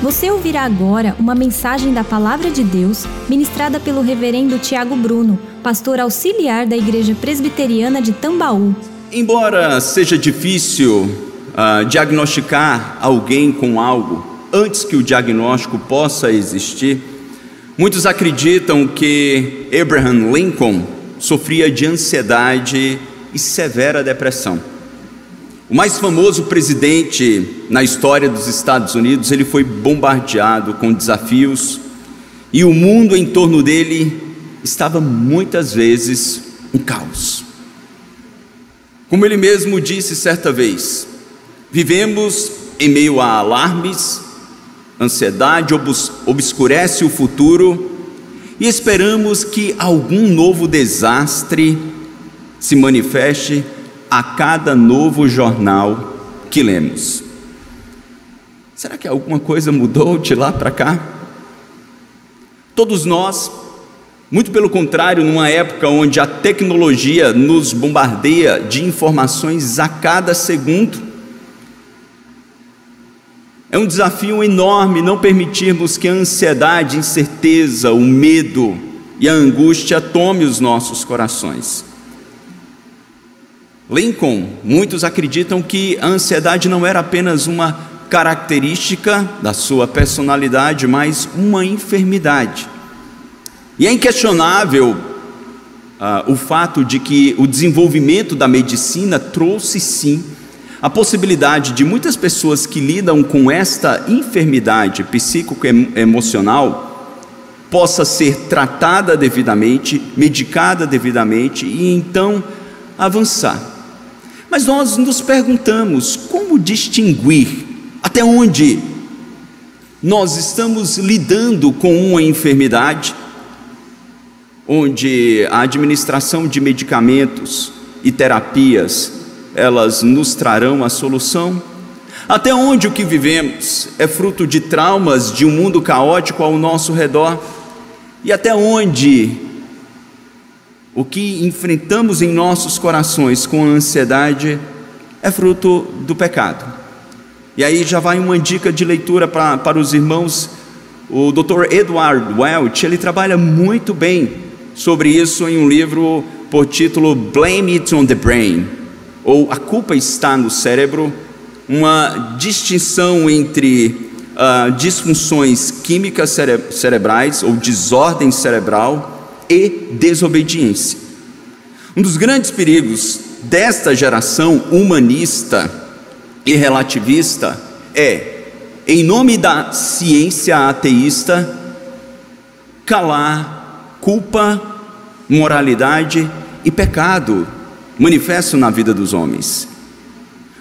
Você ouvirá agora uma mensagem da Palavra de Deus ministrada pelo Reverendo Tiago Bruno, pastor auxiliar da Igreja Presbiteriana de Tambaú. Embora seja difícil uh, diagnosticar alguém com algo antes que o diagnóstico possa existir, muitos acreditam que Abraham Lincoln sofria de ansiedade e severa depressão. O mais famoso presidente na história dos Estados Unidos, ele foi bombardeado com desafios e o mundo em torno dele estava muitas vezes um caos. Como ele mesmo disse certa vez, vivemos em meio a alarmes, ansiedade obs obscurece o futuro e esperamos que algum novo desastre se manifeste a cada novo jornal que lemos. Será que alguma coisa mudou de lá para cá? Todos nós, muito pelo contrário, numa época onde a tecnologia nos bombardeia de informações a cada segundo, é um desafio enorme não permitirmos que a ansiedade, incerteza, o medo e a angústia tome os nossos corações. Lincoln, muitos acreditam que a ansiedade não era apenas uma característica da sua personalidade, mas uma enfermidade. E é inquestionável uh, o fato de que o desenvolvimento da medicina trouxe sim a possibilidade de muitas pessoas que lidam com esta enfermidade psíquico-emocional possa ser tratada devidamente, medicada devidamente e então avançar. Mas nós nos perguntamos como distinguir até onde nós estamos lidando com uma enfermidade, onde a administração de medicamentos e terapias elas nos trarão a solução? Até onde o que vivemos é fruto de traumas de um mundo caótico ao nosso redor? E até onde o que enfrentamos em nossos corações com ansiedade é fruto do pecado. E aí já vai uma dica de leitura para, para os irmãos. O Dr. Edward Welch, ele trabalha muito bem sobre isso em um livro por título Blame It on the Brain, ou A Culpa Está no Cérebro, uma distinção entre uh, disfunções químicas cere cerebrais ou desordem cerebral e desobediência. Um dos grandes perigos desta geração humanista e relativista é, em nome da ciência ateísta, calar culpa, moralidade e pecado manifesto na vida dos homens.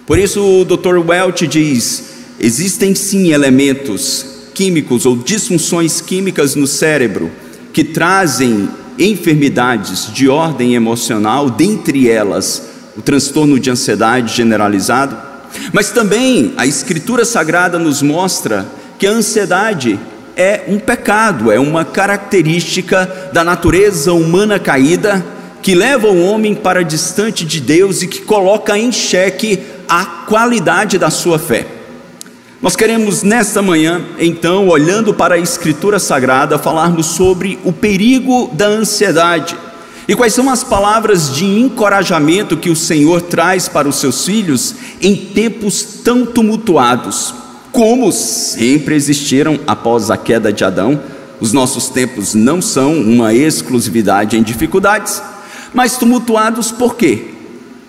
Por isso o Dr. Welch diz: existem sim elementos químicos ou disfunções químicas no cérebro que trazem enfermidades de ordem emocional, dentre elas o transtorno de ansiedade generalizado, mas também a Escritura Sagrada nos mostra que a ansiedade é um pecado, é uma característica da natureza humana caída que leva o homem para distante de Deus e que coloca em xeque a qualidade da sua fé. Nós queremos nesta manhã, então, olhando para a Escritura Sagrada, falarmos sobre o perigo da ansiedade e quais são as palavras de encorajamento que o Senhor traz para os seus filhos em tempos tão tumultuados, como sempre existiram após a queda de Adão. Os nossos tempos não são uma exclusividade em dificuldades, mas tumultuados por quê?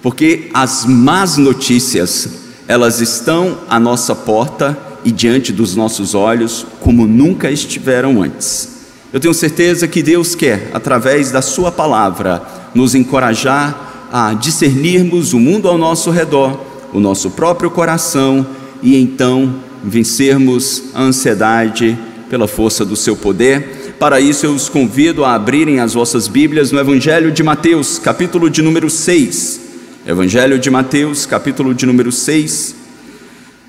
Porque as más notícias elas estão à nossa porta e diante dos nossos olhos como nunca estiveram antes. Eu tenho certeza que Deus quer, através da Sua palavra, nos encorajar a discernirmos o mundo ao nosso redor, o nosso próprio coração e então vencermos a ansiedade pela força do Seu poder. Para isso, eu os convido a abrirem as vossas Bíblias no Evangelho de Mateus, capítulo de número 6. Evangelho de Mateus, capítulo de número 6,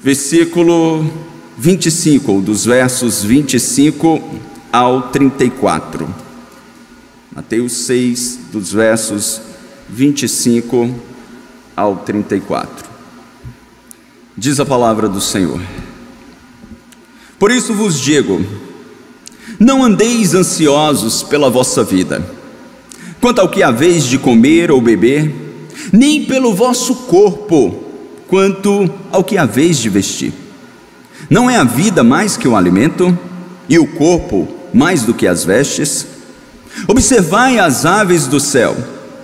versículo 25, ou dos versos 25 ao 34. Mateus 6, dos versos 25 ao 34. Diz a palavra do Senhor: Por isso vos digo: não andeis ansiosos pela vossa vida, quanto ao que haveis de comer ou beber, nem pelo vosso corpo, quanto ao que haveis de vestir. Não é a vida mais que o alimento, e o corpo mais do que as vestes? Observai as aves do céu: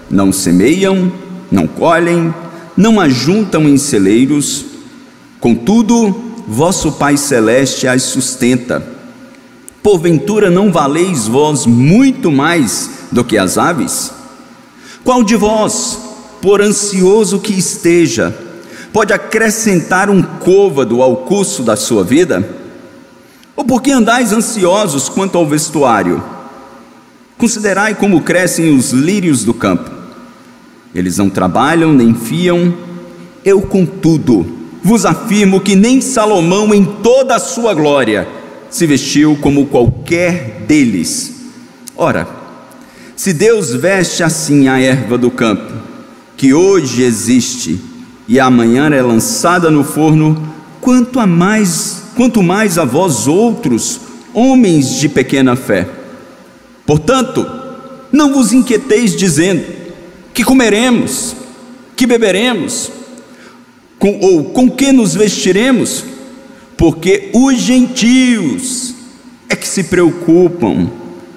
não semeiam, não colhem, não ajuntam em celeiros, contudo, vosso Pai Celeste as sustenta. Porventura não valeis vós muito mais do que as aves? Qual de vós, por ansioso que esteja, pode acrescentar um côvado ao curso da sua vida? Ou por que andais ansiosos quanto ao vestuário? Considerai como crescem os lírios do campo. Eles não trabalham nem fiam. Eu, contudo, vos afirmo que nem Salomão, em toda a sua glória, se vestiu como qualquer deles. Ora, se Deus veste assim a erva do campo, que hoje existe e amanhã é lançada no forno, quanto a mais, quanto mais a vós outros, homens de pequena fé. Portanto, não vos inquieteis dizendo: que comeremos, que beberemos, com, ou com que nos vestiremos? porque os gentios é que se preocupam,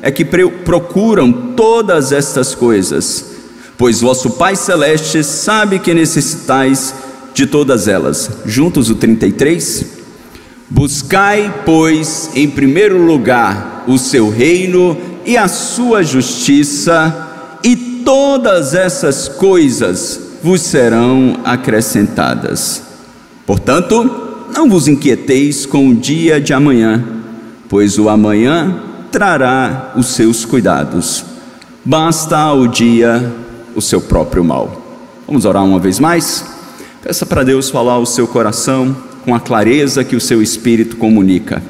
é que procuram todas estas coisas, pois vosso Pai Celeste sabe que necessitais de todas elas. Juntos o 33. Buscai, pois, em primeiro lugar o seu reino e a sua justiça, e todas essas coisas vos serão acrescentadas. Portanto, não vos inquieteis com o dia de amanhã, pois o amanhã trará os seus cuidados. Basta ao dia o seu próprio mal. Vamos orar uma vez mais? Peça para Deus falar o seu coração com a clareza que o seu espírito comunica.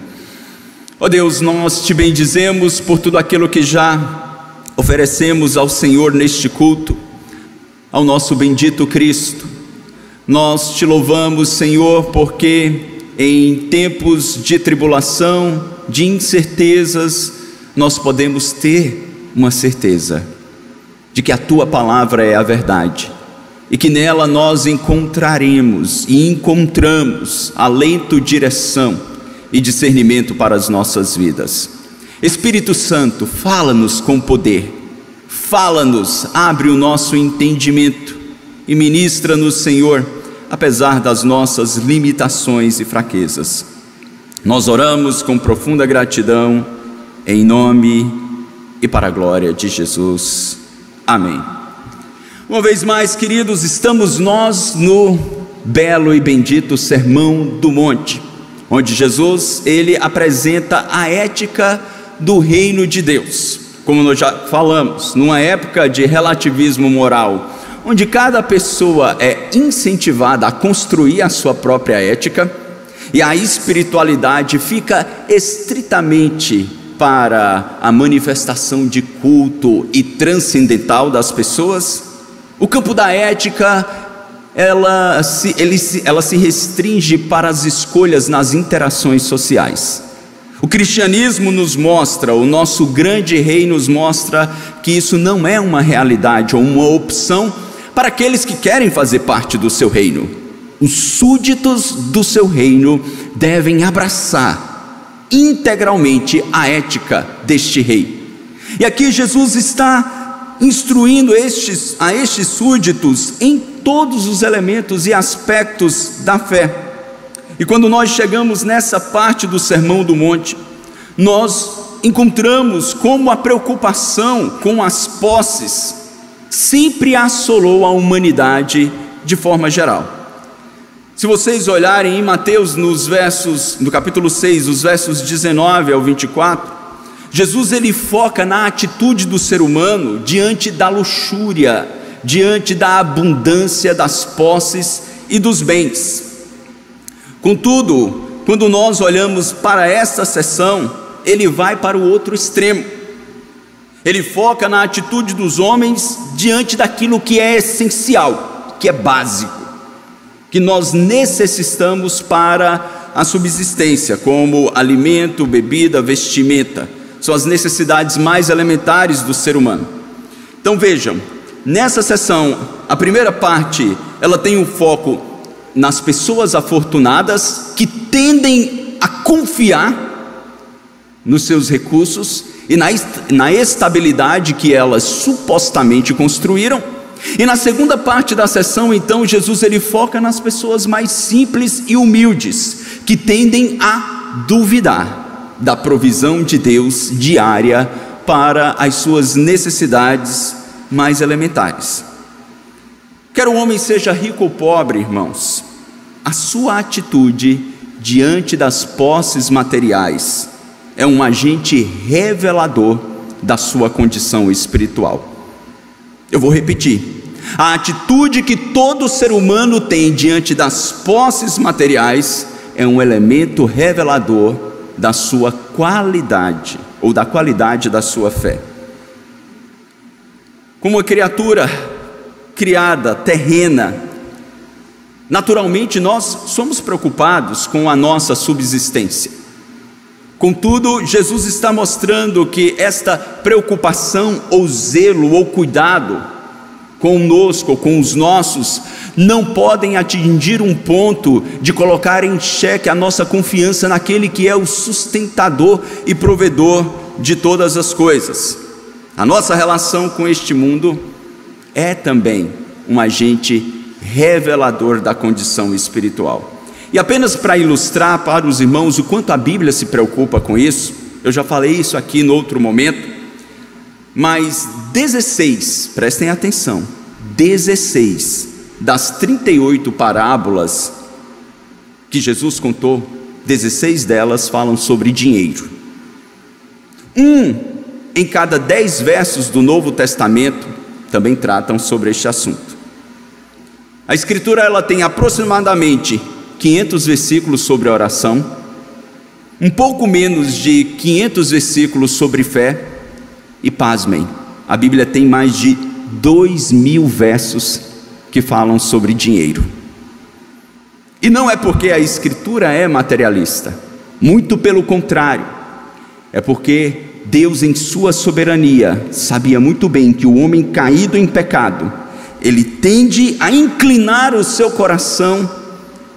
Ó oh Deus, nós te bendizemos por tudo aquilo que já oferecemos ao Senhor neste culto, ao nosso bendito Cristo nós te louvamos, Senhor, porque em tempos de tribulação, de incertezas, nós podemos ter uma certeza de que a tua palavra é a verdade e que nela nós encontraremos e encontramos alento, direção e discernimento para as nossas vidas. Espírito Santo, fala-nos com poder, fala-nos, abre o nosso entendimento e ministra-nos, Senhor apesar das nossas limitações e fraquezas. Nós oramos com profunda gratidão, em nome e para a glória de Jesus. Amém. Uma vez mais, queridos, estamos nós no belo e bendito Sermão do Monte, onde Jesus ele apresenta a ética do reino de Deus. Como nós já falamos, numa época de relativismo moral, onde cada pessoa é incentivada a construir a sua própria ética e a espiritualidade fica estritamente para a manifestação de culto e transcendental das pessoas, o campo da ética ela se, ele, ela se restringe para as escolhas nas interações sociais. O cristianismo nos mostra, o nosso grande rei nos mostra que isso não é uma realidade ou uma opção para aqueles que querem fazer parte do seu reino. Os súditos do seu reino devem abraçar integralmente a ética deste rei. E aqui Jesus está instruindo estes, a estes súditos em todos os elementos e aspectos da fé. E quando nós chegamos nessa parte do Sermão do Monte, nós encontramos como a preocupação com as posses sempre assolou a humanidade de forma geral. Se vocês olharem em Mateus nos versos, no capítulo 6, os versos 19 ao 24, Jesus ele foca na atitude do ser humano diante da luxúria, diante da abundância das posses e dos bens. Contudo, quando nós olhamos para esta sessão, ele vai para o outro extremo. Ele foca na atitude dos homens diante daquilo que é essencial, que é básico, que nós necessitamos para a subsistência, como alimento, bebida, vestimenta. São as necessidades mais elementares do ser humano. Então vejam, nessa sessão, a primeira parte, ela tem um foco nas pessoas afortunadas que tendem a confiar nos seus recursos e na, na estabilidade que elas supostamente construíram. E na segunda parte da sessão, então, Jesus ele foca nas pessoas mais simples e humildes, que tendem a duvidar da provisão de Deus diária para as suas necessidades mais elementares. Quer o homem seja rico ou pobre, irmãos, a sua atitude diante das posses materiais é um agente revelador da sua condição espiritual. Eu vou repetir. A atitude que todo ser humano tem diante das posses materiais é um elemento revelador da sua qualidade ou da qualidade da sua fé. Como uma criatura criada, terrena, naturalmente nós somos preocupados com a nossa subsistência. Contudo, Jesus está mostrando que esta preocupação, ou zelo, ou cuidado conosco, com os nossos, não podem atingir um ponto de colocar em xeque a nossa confiança naquele que é o sustentador e provedor de todas as coisas. A nossa relação com este mundo é também um agente revelador da condição espiritual. E apenas para ilustrar para os irmãos o quanto a Bíblia se preocupa com isso, eu já falei isso aqui no outro momento, mas 16, prestem atenção, 16 das 38 parábolas que Jesus contou, 16 delas falam sobre dinheiro. Um em cada 10 versos do Novo Testamento também tratam sobre este assunto. A Escritura ela tem aproximadamente 500 versículos sobre oração, um pouco menos de 500 versículos sobre fé, e pasmem, a Bíblia tem mais de 2 mil versos que falam sobre dinheiro. E não é porque a Escritura é materialista, muito pelo contrário, é porque Deus, em Sua soberania, sabia muito bem que o homem caído em pecado, ele tende a inclinar o seu coração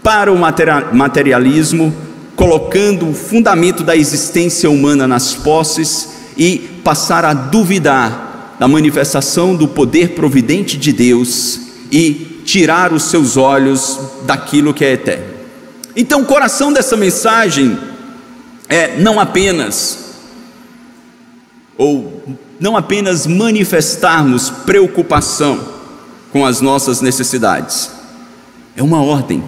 para o materialismo, colocando o fundamento da existência humana nas posses e passar a duvidar da manifestação do poder providente de Deus e tirar os seus olhos daquilo que é eterno. Então, o coração dessa mensagem é não apenas ou não apenas manifestarmos preocupação com as nossas necessidades. É uma ordem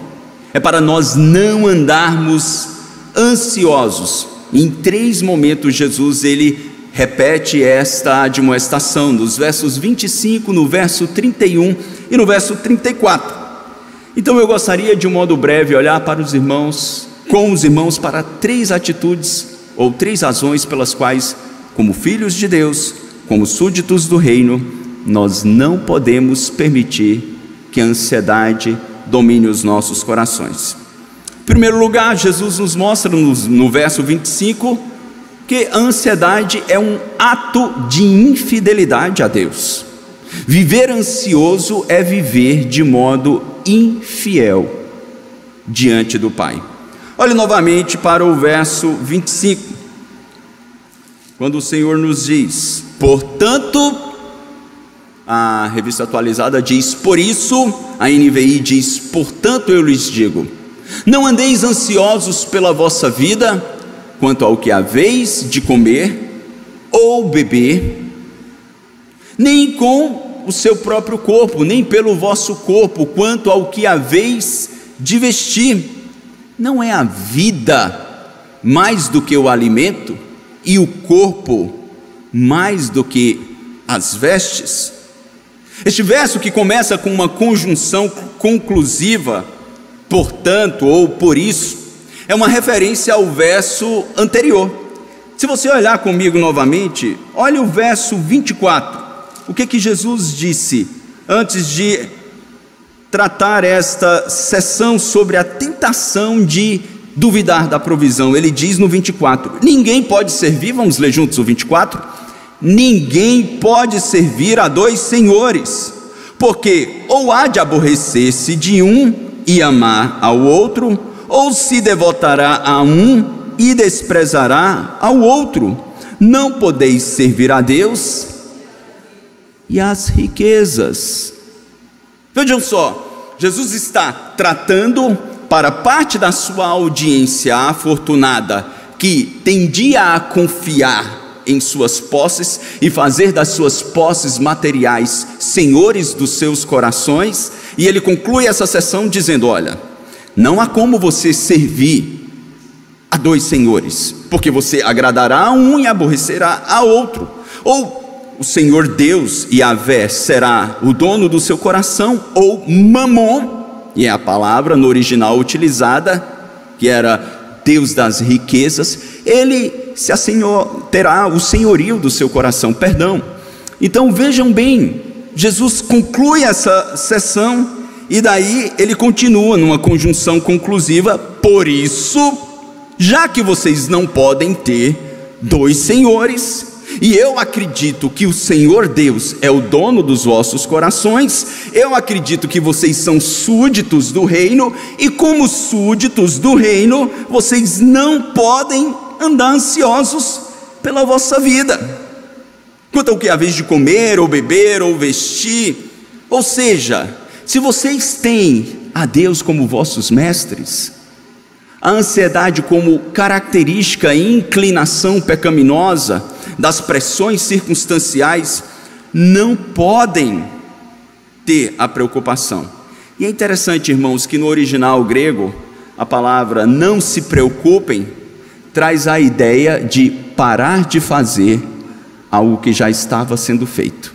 é para nós não andarmos ansiosos. Em três momentos, Jesus ele repete esta admoestação, nos versos 25, no verso 31 e no verso 34. Então eu gostaria de um modo breve olhar para os irmãos, com os irmãos, para três atitudes ou três razões pelas quais, como filhos de Deus, como súditos do reino, nós não podemos permitir que a ansiedade domine os nossos corações. Em primeiro lugar, Jesus nos mostra no, no verso 25 que a ansiedade é um ato de infidelidade a Deus. Viver ansioso é viver de modo infiel diante do Pai. Olhe novamente para o verso 25, quando o Senhor nos diz: Portanto, a revista atualizada diz: Por isso, a NVI diz: Portanto, eu lhes digo, não andeis ansiosos pela vossa vida, quanto ao que haveis de comer ou beber, nem com o seu próprio corpo, nem pelo vosso corpo, quanto ao que haveis de vestir. Não é a vida mais do que o alimento, e o corpo mais do que as vestes? Este verso que começa com uma conjunção conclusiva, portanto, ou por isso, é uma referência ao verso anterior. Se você olhar comigo novamente, olhe o verso 24. O que que Jesus disse antes de tratar esta sessão sobre a tentação de duvidar da provisão. Ele diz no 24: Ninguém pode servir, vamos ler juntos o 24? Ninguém pode servir a dois senhores, porque ou há de aborrecer-se de um e amar ao outro, ou se devotará a um e desprezará ao outro. Não podeis servir a Deus e às riquezas. Vejam só, Jesus está tratando para parte da sua audiência afortunada que tendia a confiar em suas posses e fazer das suas posses materiais senhores dos seus corações, e ele conclui essa sessão dizendo: Olha, não há como você servir a dois senhores, porque você agradará a um e aborrecerá a outro, ou o Senhor Deus, Yahvé, será o dono do seu coração, ou Mamon, e é a palavra no original utilizada, que era Deus das riquezas, ele se assenhor, terá o senhorio do seu coração, perdão. Então vejam bem, Jesus conclui essa sessão e daí ele continua numa conjunção conclusiva, por isso, já que vocês não podem ter dois senhores, e eu acredito que o Senhor Deus é o dono dos vossos corações, eu acredito que vocês são súditos do reino, e como súditos do reino, vocês não podem andar ansiosos pela vossa vida. Quanto ao que é a vez de comer, ou beber, ou vestir, ou seja, se vocês têm a Deus como vossos mestres, a ansiedade como característica e inclinação pecaminosa das pressões circunstanciais, não podem ter a preocupação. E é interessante, irmãos, que no original grego, a palavra não se preocupem traz a ideia de parar de fazer algo que já estava sendo feito.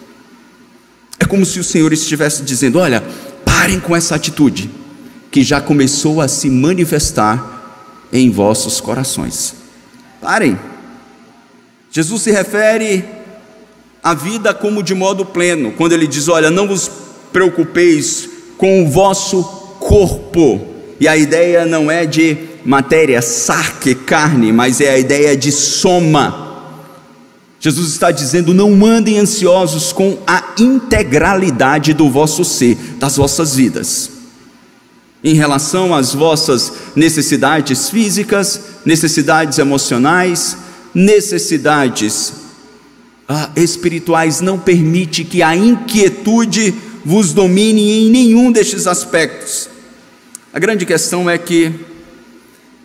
É como se o Senhor estivesse dizendo: olha, parem com essa atitude que já começou a se manifestar em vossos corações. Parem. Jesus se refere à vida como de modo pleno, quando ele diz: Olha, não vos preocupeis com o vosso corpo. E a ideia não é de matéria, sarque, carne, mas é a ideia de soma. Jesus está dizendo: não andem ansiosos com a integralidade do vosso ser, das vossas vidas em relação às vossas necessidades físicas, necessidades emocionais, necessidades ah, espirituais. Não permite que a inquietude vos domine em nenhum destes aspectos. A grande questão é que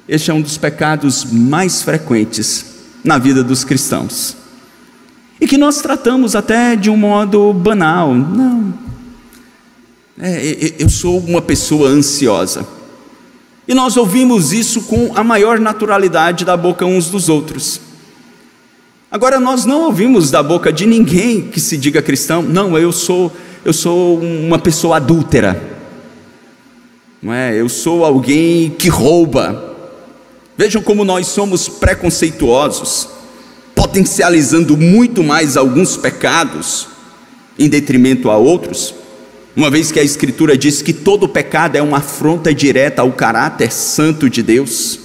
este é um dos pecados mais frequentes na vida dos cristãos. E que nós tratamos até de um modo banal. Não, é, eu sou uma pessoa ansiosa. E nós ouvimos isso com a maior naturalidade da boca uns dos outros. Agora nós não ouvimos da boca de ninguém que se diga cristão, não, eu sou eu sou uma pessoa adúltera. Não é? Eu sou alguém que rouba. Vejam como nós somos preconceituosos, potencializando muito mais alguns pecados em detrimento a outros. Uma vez que a Escritura diz que todo pecado é uma afronta direta ao caráter santo de Deus,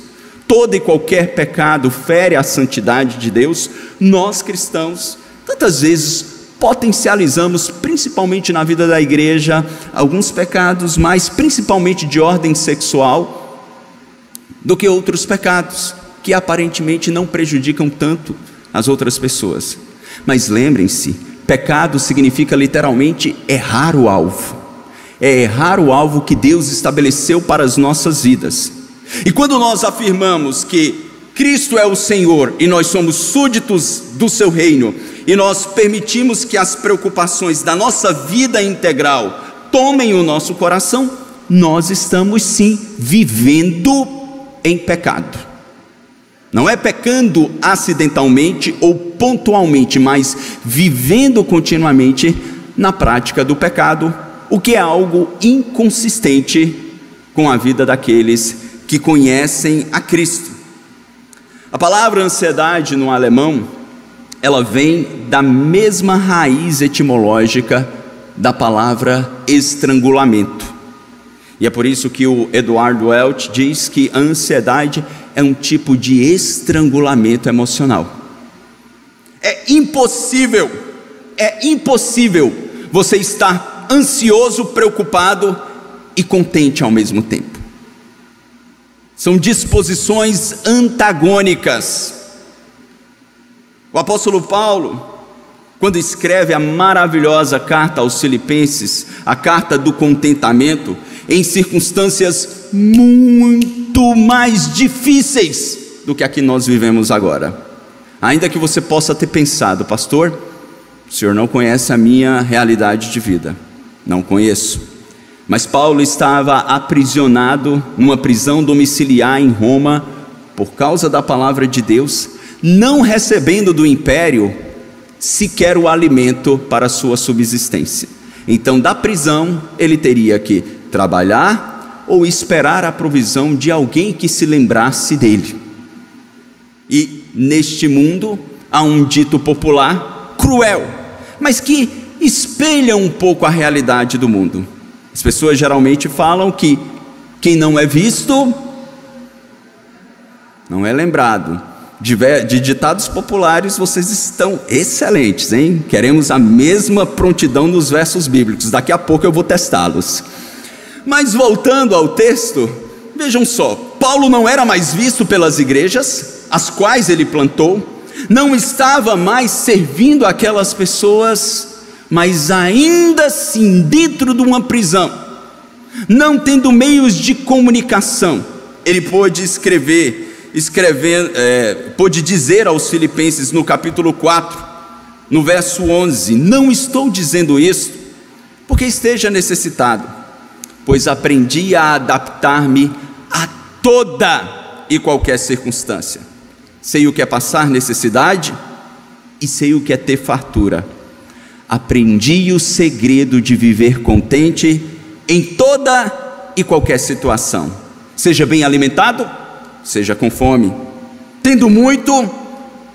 todo e qualquer pecado fere a santidade de Deus, nós cristãos, tantas vezes potencializamos, principalmente na vida da igreja, alguns pecados, mas principalmente de ordem sexual, do que outros pecados, que aparentemente não prejudicam tanto as outras pessoas. Mas lembrem-se, Pecado significa literalmente errar o alvo. É errar o alvo que Deus estabeleceu para as nossas vidas. E quando nós afirmamos que Cristo é o Senhor e nós somos súditos do seu reino, e nós permitimos que as preocupações da nossa vida integral tomem o nosso coração, nós estamos sim vivendo em pecado. Não é pecando acidentalmente ou pontualmente, mas vivendo continuamente na prática do pecado, o que é algo inconsistente com a vida daqueles que conhecem a Cristo. A palavra ansiedade no alemão, ela vem da mesma raiz etimológica da palavra estrangulamento. E é por isso que o Eduardo Welch diz que a ansiedade é um tipo de estrangulamento emocional. É impossível, é impossível você estar ansioso, preocupado e contente ao mesmo tempo. São disposições antagônicas. O apóstolo Paulo, quando escreve a maravilhosa carta aos Filipenses, a carta do contentamento, em circunstâncias muito mais difíceis do que a que nós vivemos agora. Ainda que você possa ter pensado, pastor, o senhor não conhece a minha realidade de vida. Não conheço. Mas Paulo estava aprisionado numa prisão domiciliar em Roma por causa da palavra de Deus, não recebendo do império sequer o alimento para sua subsistência. Então, da prisão, ele teria que trabalhar ou esperar a provisão de alguém que se lembrasse dele. E neste mundo há um dito popular cruel, mas que espelha um pouco a realidade do mundo. As pessoas geralmente falam que quem não é visto não é lembrado. De, ditados populares, vocês estão excelentes, hein? Queremos a mesma prontidão nos versos bíblicos. Daqui a pouco eu vou testá-los. Mas voltando ao texto, vejam só: Paulo não era mais visto pelas igrejas, as quais ele plantou, não estava mais servindo aquelas pessoas, mas ainda assim dentro de uma prisão, não tendo meios de comunicação, ele pôde escrever, escrever, é, pôde dizer aos Filipenses no capítulo 4, no verso 11: Não estou dizendo isso porque esteja necessitado pois aprendi a adaptar-me a toda e qualquer circunstância. Sei o que é passar necessidade e sei o que é ter fartura. Aprendi o segredo de viver contente em toda e qualquer situação. Seja bem alimentado, seja com fome, tendo muito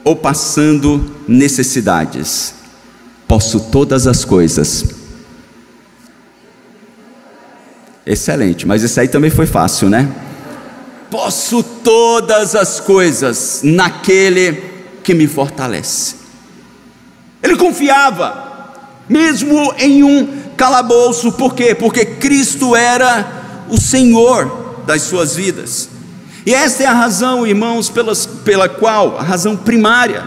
ou passando necessidades. Posso todas as coisas Excelente, mas esse aí também foi fácil, né? Posso todas as coisas naquele que me fortalece. Ele confiava, mesmo em um calabouço, por quê? Porque Cristo era o Senhor das suas vidas. E esta é a razão, irmãos, pelas, pela qual, a razão primária,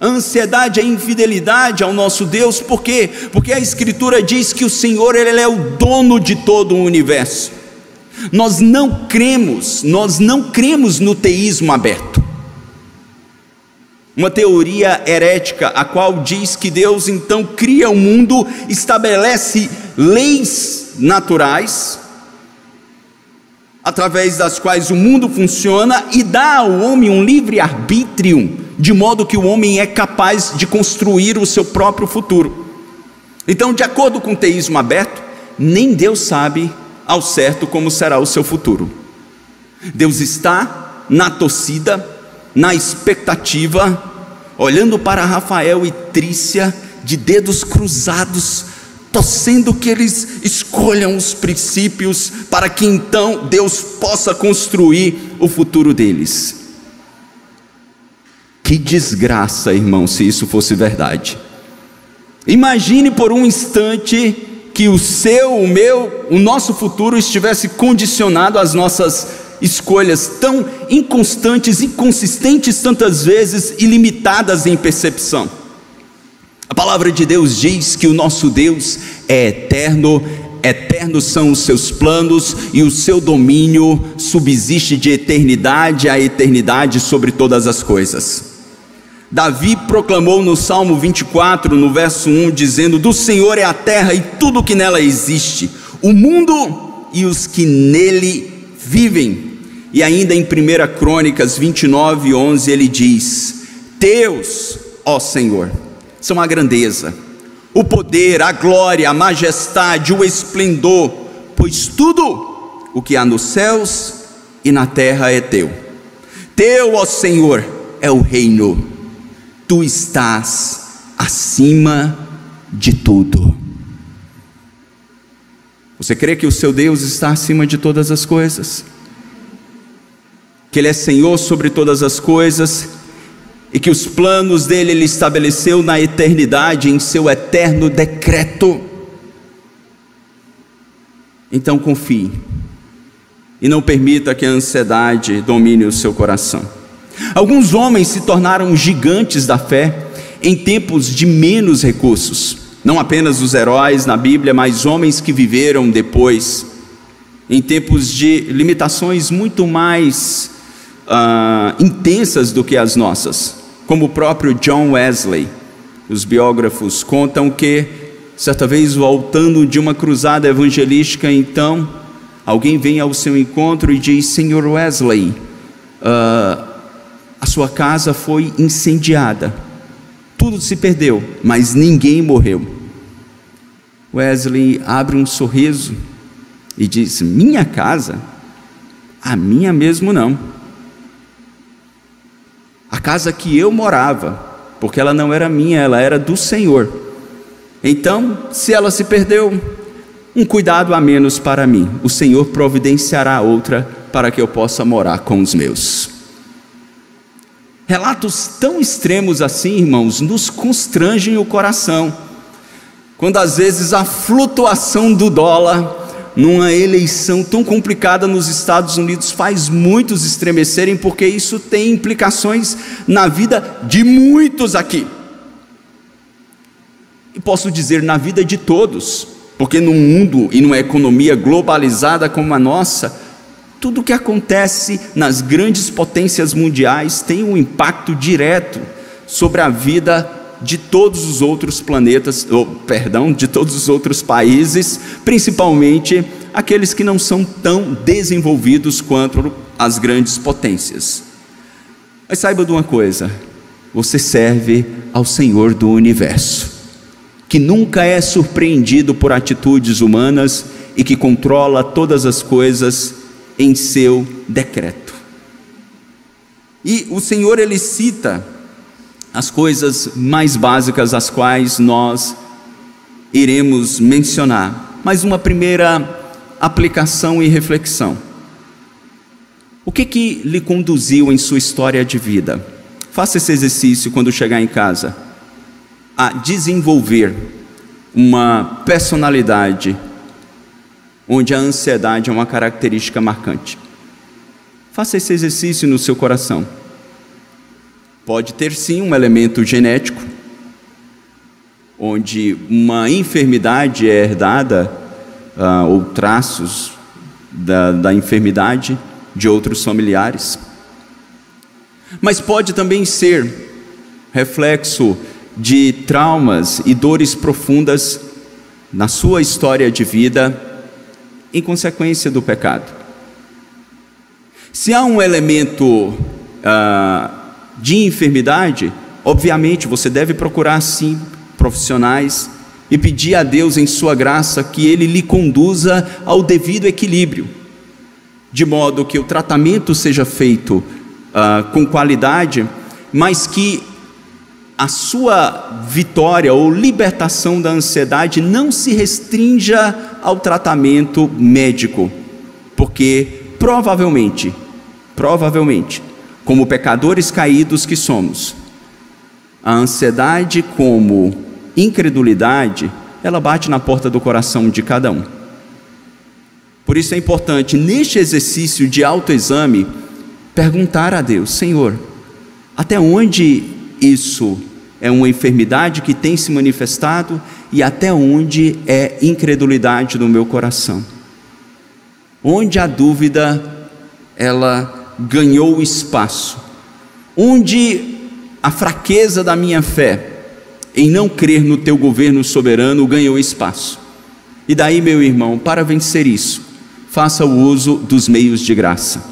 a ansiedade, a infidelidade ao nosso Deus, por quê? Porque a Escritura diz que o Senhor ele é o dono de todo o universo. Nós não cremos, nós não cremos no teísmo aberto. Uma teoria herética, a qual diz que Deus então cria o mundo, estabelece leis naturais, através das quais o mundo funciona, e dá ao homem um livre arbítrio de modo que o homem é capaz de construir o seu próprio futuro. Então, de acordo com o teísmo aberto, nem Deus sabe ao certo como será o seu futuro. Deus está na torcida, na expectativa, olhando para Rafael e Trícia de dedos cruzados, torcendo que eles escolham os princípios para que então Deus possa construir o futuro deles. Que desgraça, irmão, se isso fosse verdade. Imagine por um instante que o seu, o meu, o nosso futuro estivesse condicionado às nossas escolhas tão inconstantes, inconsistentes tantas vezes e limitadas em percepção. A palavra de Deus diz que o nosso Deus é eterno, eternos são os seus planos e o seu domínio subsiste de eternidade a eternidade sobre todas as coisas. Davi proclamou no Salmo 24, no verso 1, dizendo: Do Senhor é a terra e tudo que nela existe, o mundo e os que nele vivem. E ainda em 1 Crônicas 29, 11, ele diz: Teus, ó Senhor, são a grandeza, o poder, a glória, a majestade, o esplendor, pois tudo o que há nos céus e na terra é teu. Teu, ó Senhor, é o reino tu estás acima de tudo. Você crê que o seu Deus está acima de todas as coisas? Que Ele é Senhor sobre todas as coisas e que os planos dele Ele estabeleceu na eternidade em seu eterno decreto. Então confie e não permita que a ansiedade domine o seu coração. Alguns homens se tornaram gigantes da fé em tempos de menos recursos. Não apenas os heróis na Bíblia, mas homens que viveram depois, em tempos de limitações muito mais uh, intensas do que as nossas, como o próprio John Wesley. Os biógrafos contam que, certa vez voltando de uma cruzada evangelística, então, alguém vem ao seu encontro e diz: Senhor Wesley, uh, a sua casa foi incendiada, tudo se perdeu, mas ninguém morreu. Wesley abre um sorriso e diz: Minha casa? A minha mesmo não. A casa que eu morava, porque ela não era minha, ela era do Senhor. Então, se ela se perdeu, um cuidado a menos para mim. O Senhor providenciará outra para que eu possa morar com os meus. Relatos tão extremos assim, irmãos, nos constrangem o coração quando às vezes a flutuação do dólar numa eleição tão complicada nos Estados Unidos faz muitos estremecerem, porque isso tem implicações na vida de muitos aqui. E posso dizer na vida de todos, porque num mundo e numa economia globalizada como a nossa, tudo que acontece nas grandes potências mundiais tem um impacto direto sobre a vida de todos os outros planetas, ou, perdão, de todos os outros países, principalmente aqueles que não são tão desenvolvidos quanto as grandes potências. Mas saiba de uma coisa: você serve ao Senhor do universo, que nunca é surpreendido por atitudes humanas e que controla todas as coisas em seu decreto. E o Senhor ele cita as coisas mais básicas as quais nós iremos mencionar. Mas uma primeira aplicação e reflexão. O que que lhe conduziu em sua história de vida? Faça esse exercício quando chegar em casa a desenvolver uma personalidade onde a ansiedade é uma característica marcante. Faça esse exercício no seu coração. Pode ter sim um elemento genético, onde uma enfermidade é herdada, uh, ou traços da, da enfermidade de outros familiares. Mas pode também ser reflexo de traumas e dores profundas na sua história de vida em consequência do pecado. Se há um elemento uh, de enfermidade, obviamente você deve procurar sim profissionais e pedir a Deus em sua graça que ele lhe conduza ao devido equilíbrio, de modo que o tratamento seja feito uh, com qualidade, mas que a sua vitória ou libertação da ansiedade não se restrinja ao tratamento médico, porque provavelmente, provavelmente, como pecadores caídos que somos. A ansiedade, como incredulidade, ela bate na porta do coração de cada um. Por isso é importante, neste exercício de autoexame, perguntar a Deus: Senhor, até onde isso é uma enfermidade que tem se manifestado e até onde é incredulidade no meu coração? Onde a dúvida ela ganhou espaço, onde a fraqueza da minha fé em não crer no teu governo soberano ganhou espaço. E daí, meu irmão, para vencer isso, faça o uso dos meios de graça.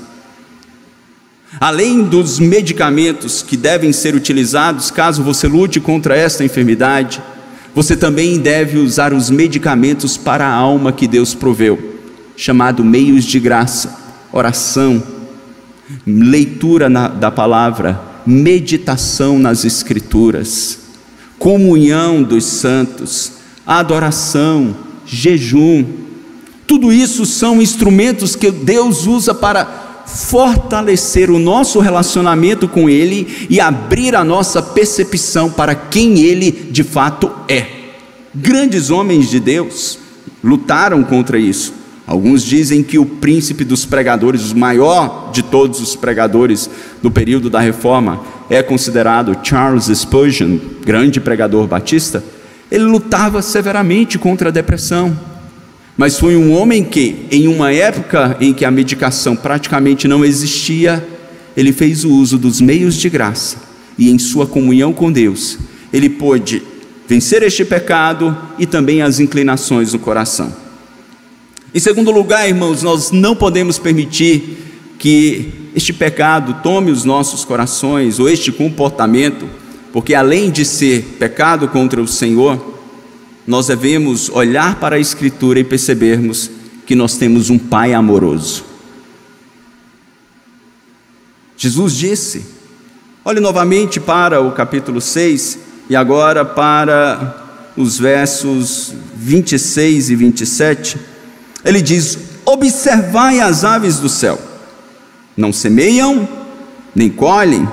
Além dos medicamentos que devem ser utilizados caso você lute contra esta enfermidade, você também deve usar os medicamentos para a alma que Deus proveu, chamado meios de graça, oração, leitura na, da palavra, meditação nas Escrituras, comunhão dos santos, adoração, jejum. Tudo isso são instrumentos que Deus usa para fortalecer o nosso relacionamento com Ele e abrir a nossa percepção para quem Ele de fato é. Grandes homens de Deus lutaram contra isso. Alguns dizem que o príncipe dos pregadores, o maior de todos os pregadores do período da reforma, é considerado Charles Spurgeon, grande pregador batista. Ele lutava severamente contra a depressão, mas foi um homem que, em uma época em que a medicação praticamente não existia, ele fez o uso dos meios de graça e, em sua comunhão com Deus, ele pôde vencer este pecado e também as inclinações do coração. Em segundo lugar, irmãos, nós não podemos permitir que este pecado tome os nossos corações, ou este comportamento, porque além de ser pecado contra o Senhor, nós devemos olhar para a Escritura e percebermos que nós temos um Pai amoroso. Jesus disse, olhe novamente para o capítulo 6 e agora para os versos 26 e 27 ele diz: Observai as aves do céu, não semeiam, nem colhem,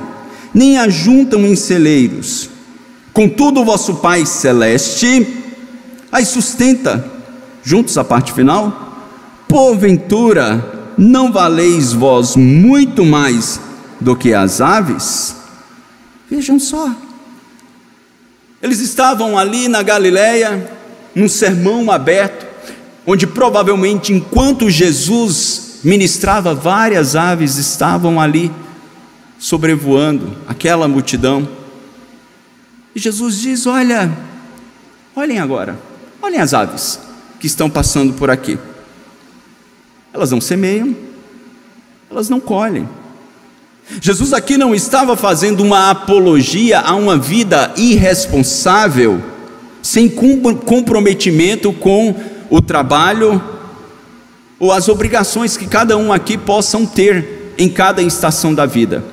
nem ajuntam em celeiros, contudo, vosso Pai celeste as sustenta. Juntos a parte final: Porventura, não valeis vós muito mais do que as aves? Vejam só. Eles estavam ali na Galileia, num sermão aberto, onde provavelmente enquanto Jesus ministrava, várias aves estavam ali sobrevoando aquela multidão. E Jesus diz: Olha, olhem agora, olhem as aves que estão passando por aqui. Elas não semeiam, elas não colhem. Jesus aqui não estava fazendo uma apologia a uma vida irresponsável, sem comprometimento com o trabalho ou as obrigações que cada um aqui possam ter em cada estação da vida.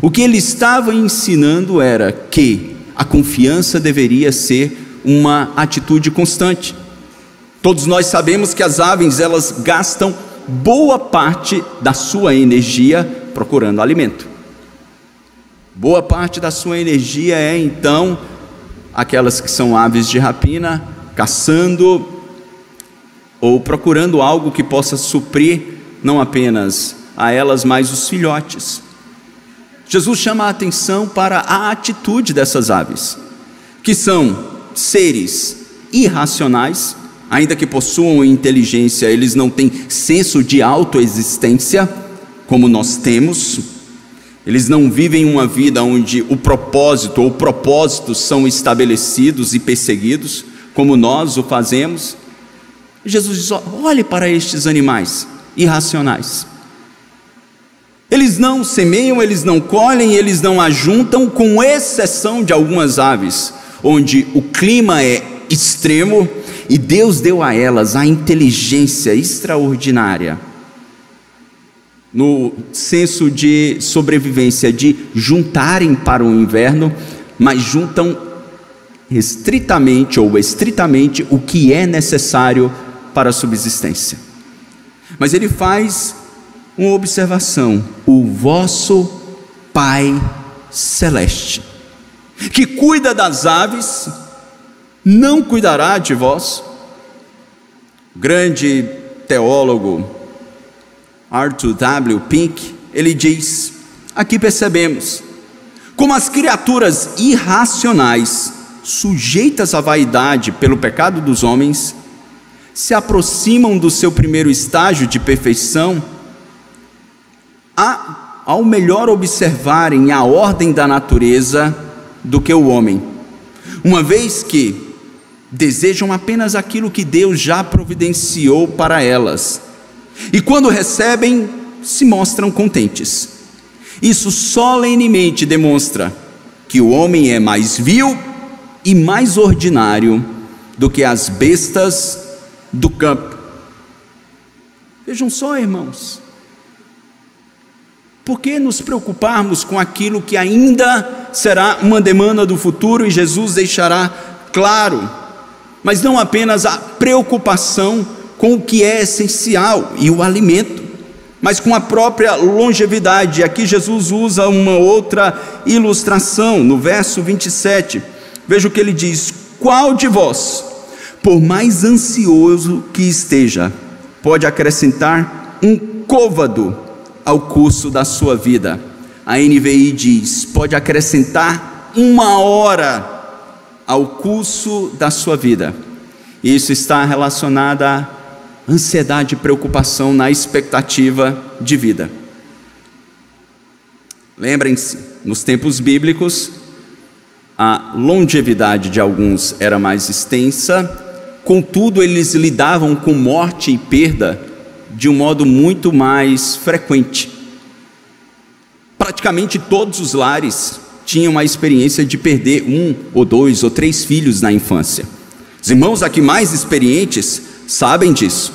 O que ele estava ensinando era que a confiança deveria ser uma atitude constante. Todos nós sabemos que as aves elas gastam boa parte da sua energia procurando alimento. Boa parte da sua energia é então aquelas que são aves de rapina, caçando ou procurando algo que possa suprir não apenas a elas, mas os filhotes. Jesus chama a atenção para a atitude dessas aves, que são seres irracionais, ainda que possuam inteligência, eles não têm senso de autoexistência, como nós temos. Eles não vivem uma vida onde o propósito ou propósitos são estabelecidos e perseguidos, como nós o fazemos. Jesus diz: olhe para estes animais irracionais. Eles não semeiam, eles não colhem, eles não ajuntam, com exceção de algumas aves, onde o clima é extremo e Deus deu a elas a inteligência extraordinária, no senso de sobrevivência, de juntarem para o inverno, mas juntam estritamente ou estritamente o que é necessário para a subsistência. Mas ele faz uma observação: o vosso Pai Celeste, que cuida das aves, não cuidará de vós? O grande teólogo Arthur W. Pink, ele diz: aqui percebemos como as criaturas irracionais, sujeitas à vaidade pelo pecado dos homens, se aproximam do seu primeiro estágio de perfeição, a, ao melhor observarem a ordem da natureza do que o homem, uma vez que desejam apenas aquilo que Deus já providenciou para elas, e quando recebem, se mostram contentes. Isso solenemente demonstra que o homem é mais vil e mais ordinário do que as bestas do campo. Vejam só, irmãos, por que nos preocuparmos com aquilo que ainda será uma demanda do futuro e Jesus deixará claro, mas não apenas a preocupação com o que é essencial e o alimento, mas com a própria longevidade. Aqui Jesus usa uma outra ilustração no verso 27. Veja o que ele diz: Qual de vós, por mais ansioso que esteja, pode acrescentar um côvado ao curso da sua vida? A NVI diz: pode acrescentar uma hora ao curso da sua vida. Isso está relacionado a ansiedade e preocupação na expectativa de vida. Lembrem-se, nos tempos bíblicos, a longevidade de alguns era mais extensa, contudo, eles lidavam com morte e perda de um modo muito mais frequente. Praticamente todos os lares tinham a experiência de perder um ou dois ou três filhos na infância. Os irmãos aqui mais experientes sabem disso.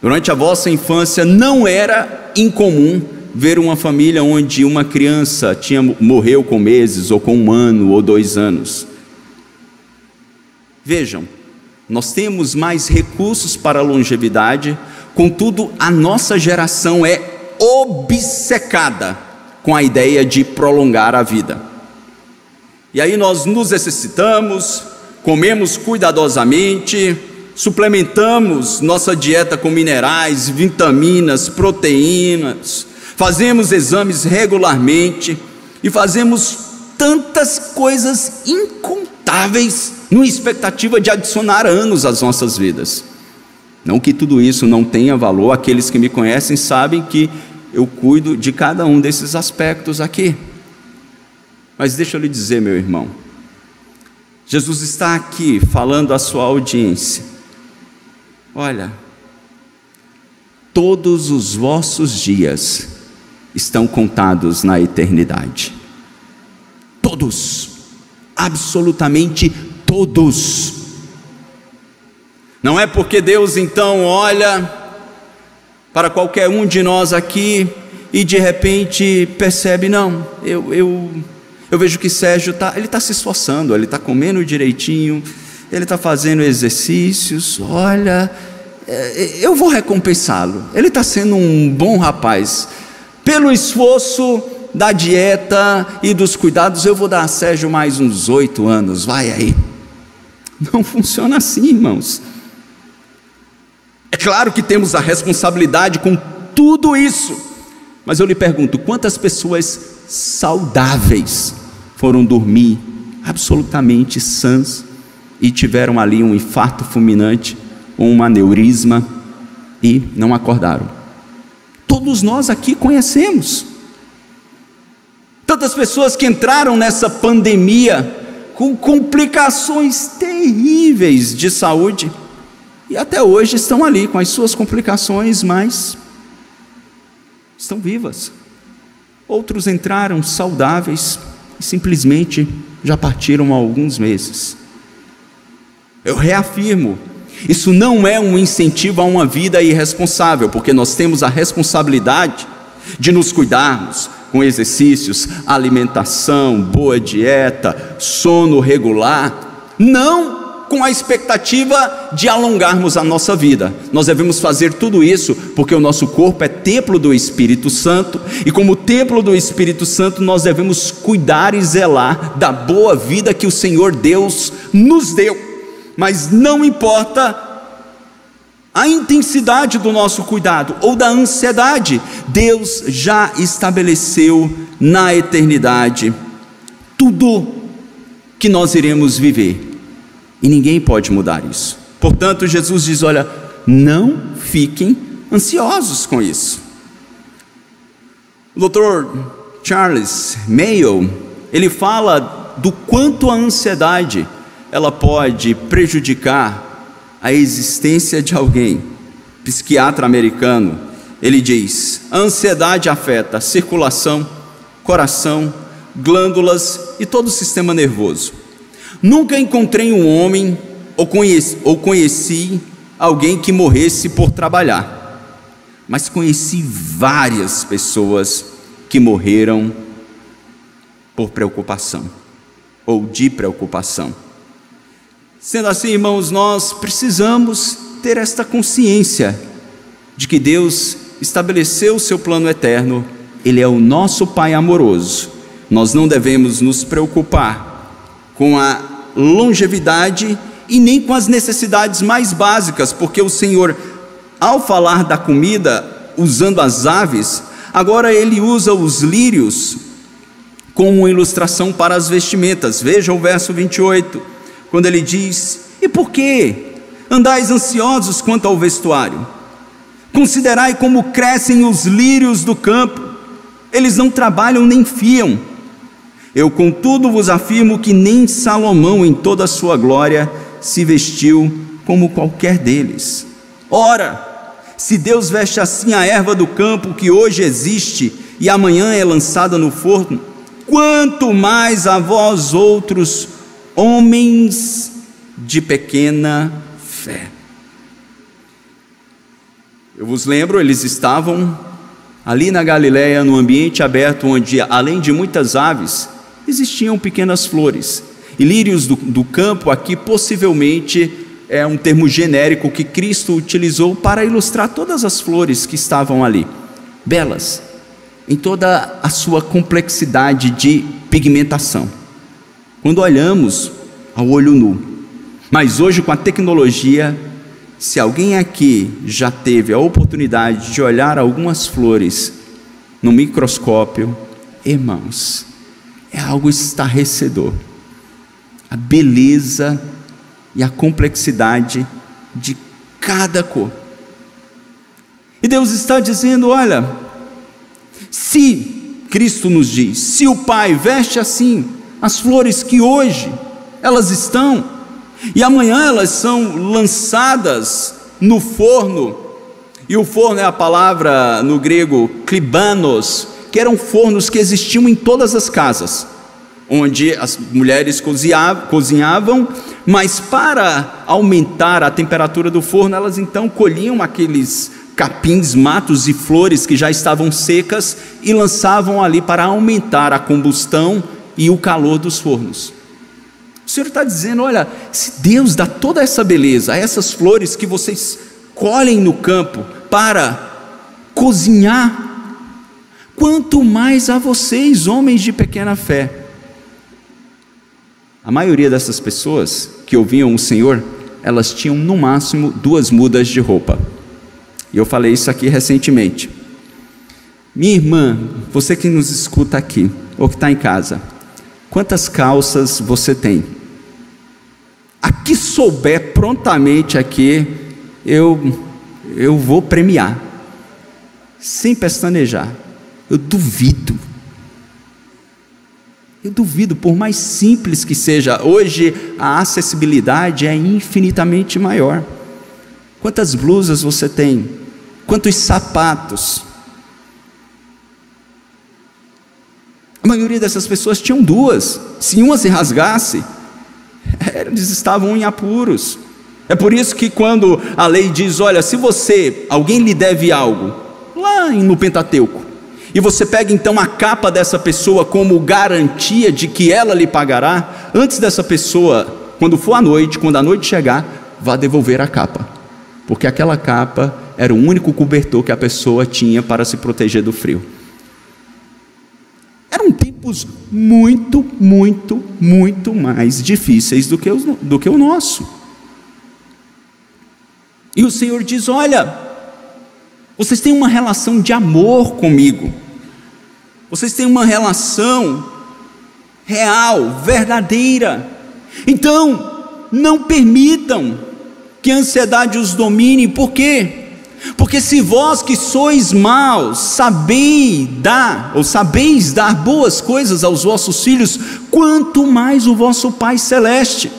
Durante a vossa infância não era incomum ver uma família onde uma criança tinha, morreu com meses, ou com um ano, ou dois anos. Vejam, nós temos mais recursos para a longevidade, contudo, a nossa geração é obcecada com a ideia de prolongar a vida. E aí nós nos exercitamos, comemos cuidadosamente, suplementamos nossa dieta com minerais, vitaminas, proteínas, fazemos exames regularmente e fazemos tantas coisas incontáveis numa expectativa de adicionar anos às nossas vidas. Não que tudo isso não tenha valor, aqueles que me conhecem sabem que eu cuido de cada um desses aspectos aqui. Mas deixa eu lhe dizer, meu irmão, Jesus está aqui falando à sua audiência Olha, todos os vossos dias estão contados na eternidade. Todos, absolutamente todos. Não é porque Deus então olha para qualquer um de nós aqui e de repente percebe, não, eu, eu, eu vejo que Sérgio tá, ele está se esforçando, ele está comendo direitinho, ele está fazendo exercícios, olha, é, eu vou recompensá-lo. Ele está sendo um bom rapaz. Pelo esforço da dieta e dos cuidados, eu vou dar a Sérgio mais uns oito anos, vai aí. Não funciona assim, irmãos. É claro que temos a responsabilidade com tudo isso, mas eu lhe pergunto: quantas pessoas saudáveis foram dormir absolutamente sãs e tiveram ali um infarto fulminante ou um aneurisma e não acordaram. Todos nós aqui conhecemos. Tantas pessoas que entraram nessa pandemia com complicações terríveis de saúde e até hoje estão ali com as suas complicações, mas estão vivas. Outros entraram saudáveis e simplesmente já partiram há alguns meses. Eu reafirmo, isso não é um incentivo a uma vida irresponsável, porque nós temos a responsabilidade de nos cuidarmos com exercícios, alimentação, boa dieta, sono regular, não com a expectativa de alongarmos a nossa vida. Nós devemos fazer tudo isso porque o nosso corpo é templo do Espírito Santo e, como templo do Espírito Santo, nós devemos cuidar e zelar da boa vida que o Senhor Deus nos deu mas não importa a intensidade do nosso cuidado ou da ansiedade, Deus já estabeleceu na eternidade tudo que nós iremos viver e ninguém pode mudar isso. Portanto, Jesus diz: olha, não fiquem ansiosos com isso. O Dr. Charles Mayo ele fala do quanto a ansiedade ela pode prejudicar a existência de alguém. Psiquiatra americano, ele diz: ansiedade afeta circulação, coração, glândulas e todo o sistema nervoso. Nunca encontrei um homem ou conheci, ou conheci alguém que morresse por trabalhar, mas conheci várias pessoas que morreram por preocupação ou de preocupação. Sendo assim, irmãos, nós precisamos ter esta consciência de que Deus estabeleceu o seu plano eterno, Ele é o nosso Pai amoroso. Nós não devemos nos preocupar com a longevidade e nem com as necessidades mais básicas, porque o Senhor, ao falar da comida, usando as aves, agora ele usa os lírios como ilustração para as vestimentas. Veja o verso 28, quando ele diz: E por que andais ansiosos quanto ao vestuário? Considerai como crescem os lírios do campo, eles não trabalham nem fiam. Eu, contudo, vos afirmo que nem Salomão, em toda a sua glória, se vestiu como qualquer deles. Ora, se Deus veste assim a erva do campo que hoje existe e amanhã é lançada no forno, quanto mais a vós outros, homens de pequena fé. Eu vos lembro, eles estavam ali na Galiléia, no ambiente aberto, onde, além de muitas aves, existiam pequenas flores. E lírios do, do campo aqui possivelmente é um termo genérico que Cristo utilizou para ilustrar todas as flores que estavam ali, belas, em toda a sua complexidade de pigmentação. Quando olhamos ao olho nu, mas hoje com a tecnologia, se alguém aqui já teve a oportunidade de olhar algumas flores no microscópio, irmãos, é algo estarrecedor. A beleza e a complexidade de cada cor. E Deus está dizendo: olha, se Cristo nos diz, se o Pai veste assim as flores que hoje elas estão, e amanhã elas são lançadas no forno, e o forno é a palavra no grego klibanos, que eram fornos que existiam em todas as casas, onde as mulheres cozinhavam, mas para aumentar a temperatura do forno, elas então colhiam aqueles capins, matos e flores que já estavam secas e lançavam ali para aumentar a combustão e o calor dos fornos. O Senhor está dizendo: olha, se Deus dá toda essa beleza essas flores que vocês colhem no campo para cozinhar quanto mais a vocês, homens de pequena fé. A maioria dessas pessoas que ouviam o Senhor, elas tinham no máximo duas mudas de roupa. E eu falei isso aqui recentemente. Minha irmã, você que nos escuta aqui, ou que está em casa, quantas calças você tem? A que souber prontamente aqui, eu, eu vou premiar, sem pestanejar. Eu duvido. Eu duvido, por mais simples que seja, hoje a acessibilidade é infinitamente maior. Quantas blusas você tem? Quantos sapatos? A maioria dessas pessoas tinham duas. Se uma se rasgasse, eles estavam em apuros. É por isso que quando a lei diz, olha, se você, alguém lhe deve algo, lá no Pentateuco, e você pega então a capa dessa pessoa como garantia de que ela lhe pagará, antes dessa pessoa, quando for à noite, quando a noite chegar, vá devolver a capa, porque aquela capa era o único cobertor que a pessoa tinha para se proteger do frio. Tempos muito, muito, muito mais difíceis do que, o, do que o nosso. E o Senhor diz: Olha, vocês têm uma relação de amor comigo. Vocês têm uma relação real, verdadeira. Então, não permitam que a ansiedade os domine, por quê? Porque se vós que sois maus sabeis dar, ou sabeis dar boas coisas aos vossos filhos, quanto mais o vosso Pai Celeste.